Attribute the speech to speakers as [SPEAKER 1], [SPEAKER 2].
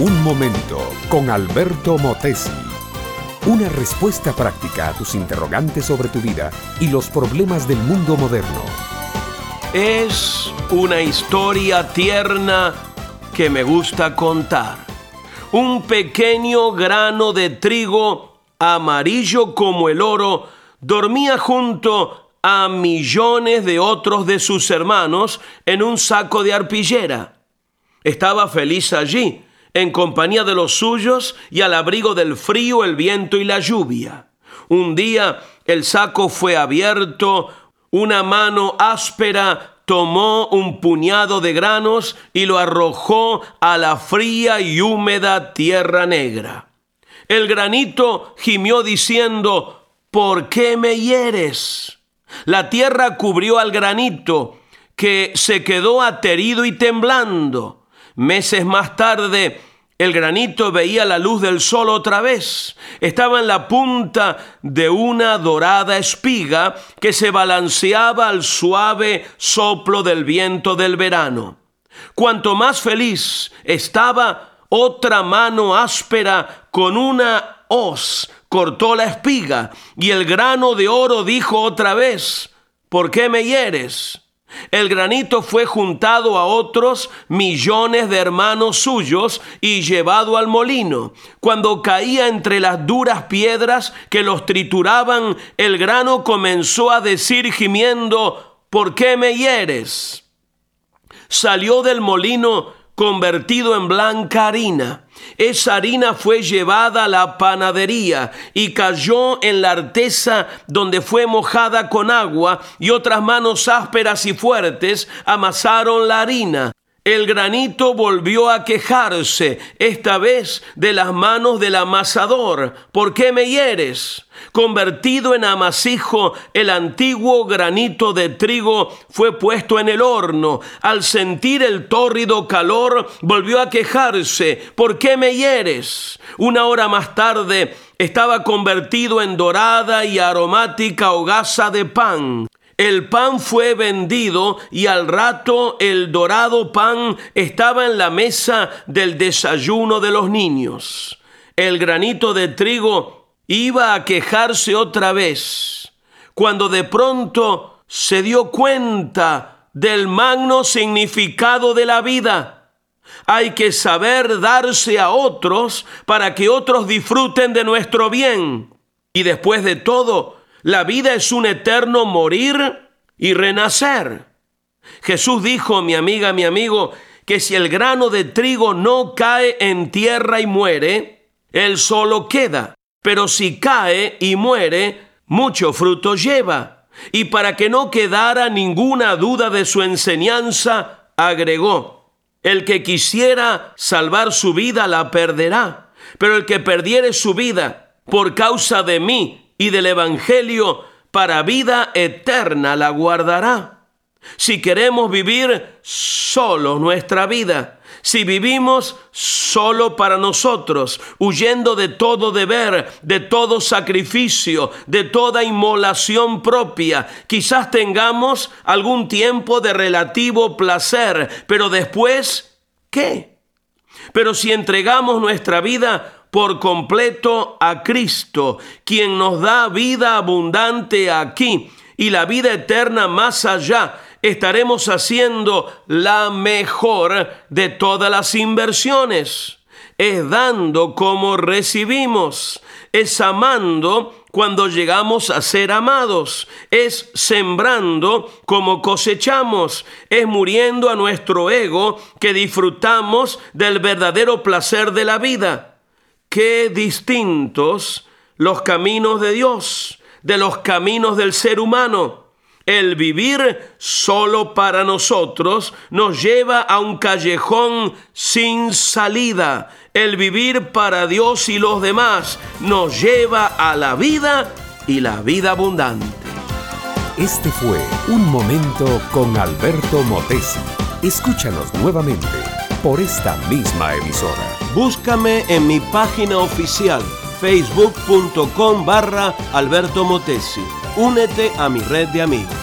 [SPEAKER 1] Un momento con Alberto Motesi. Una respuesta práctica a tus interrogantes sobre tu vida y los problemas del mundo moderno.
[SPEAKER 2] Es una historia tierna que me gusta contar. Un pequeño grano de trigo amarillo como el oro dormía junto a millones de otros de sus hermanos en un saco de arpillera. Estaba feliz allí, en compañía de los suyos y al abrigo del frío, el viento y la lluvia. Un día el saco fue abierto, una mano áspera tomó un puñado de granos y lo arrojó a la fría y húmeda tierra negra. El granito gimió diciendo, ¿por qué me hieres? La tierra cubrió al granito, que se quedó aterido y temblando. Meses más tarde, el granito veía la luz del sol otra vez. Estaba en la punta de una dorada espiga que se balanceaba al suave soplo del viento del verano. Cuanto más feliz estaba, otra mano áspera con una hoz cortó la espiga y el grano de oro dijo otra vez, ¿por qué me hieres? El granito fue juntado a otros millones de hermanos suyos y llevado al molino. Cuando caía entre las duras piedras que los trituraban, el grano comenzó a decir gimiendo, ¿por qué me hieres? Salió del molino convertido en blanca harina. Esa harina fue llevada a la panadería y cayó en la artesa donde fue mojada con agua y otras manos ásperas y fuertes amasaron la harina. El granito volvió a quejarse, esta vez de las manos del amasador. ¿Por qué me hieres? Convertido en amasijo, el antiguo granito de trigo fue puesto en el horno. Al sentir el tórrido calor, volvió a quejarse. ¿Por qué me hieres? Una hora más tarde, estaba convertido en dorada y aromática hogaza de pan. El pan fue vendido y al rato el dorado pan estaba en la mesa del desayuno de los niños. El granito de trigo iba a quejarse otra vez, cuando de pronto se dio cuenta del magno significado de la vida. Hay que saber darse a otros para que otros disfruten de nuestro bien. Y después de todo, la vida es un eterno morir y renacer. Jesús dijo, mi amiga, mi amigo, que si el grano de trigo no cae en tierra y muere, él solo queda. Pero si cae y muere, mucho fruto lleva. Y para que no quedara ninguna duda de su enseñanza, agregó, el que quisiera salvar su vida la perderá, pero el que perdiere su vida por causa de mí y del Evangelio, para vida eterna la guardará. Si queremos vivir solo nuestra vida, si vivimos solo para nosotros, huyendo de todo deber, de todo sacrificio, de toda inmolación propia, quizás tengamos algún tiempo de relativo placer, pero después, ¿qué? Pero si entregamos nuestra vida por completo a Cristo, quien nos da vida abundante aquí y la vida eterna más allá, estaremos haciendo la mejor de todas las inversiones. Es dando como recibimos, es amando cuando llegamos a ser amados, es sembrando como cosechamos, es muriendo a nuestro ego que disfrutamos del verdadero placer de la vida qué distintos los caminos de Dios de los caminos del ser humano. El vivir solo para nosotros nos lleva a un callejón sin salida. El vivir para Dios y los demás nos lleva a la vida y la vida abundante.
[SPEAKER 1] Este fue Un Momento con Alberto Motesi. Escúchanos nuevamente por esta misma emisora.
[SPEAKER 2] Búscame en mi página oficial facebook.com barra Alberto Motesi. Únete a mi red de amigos.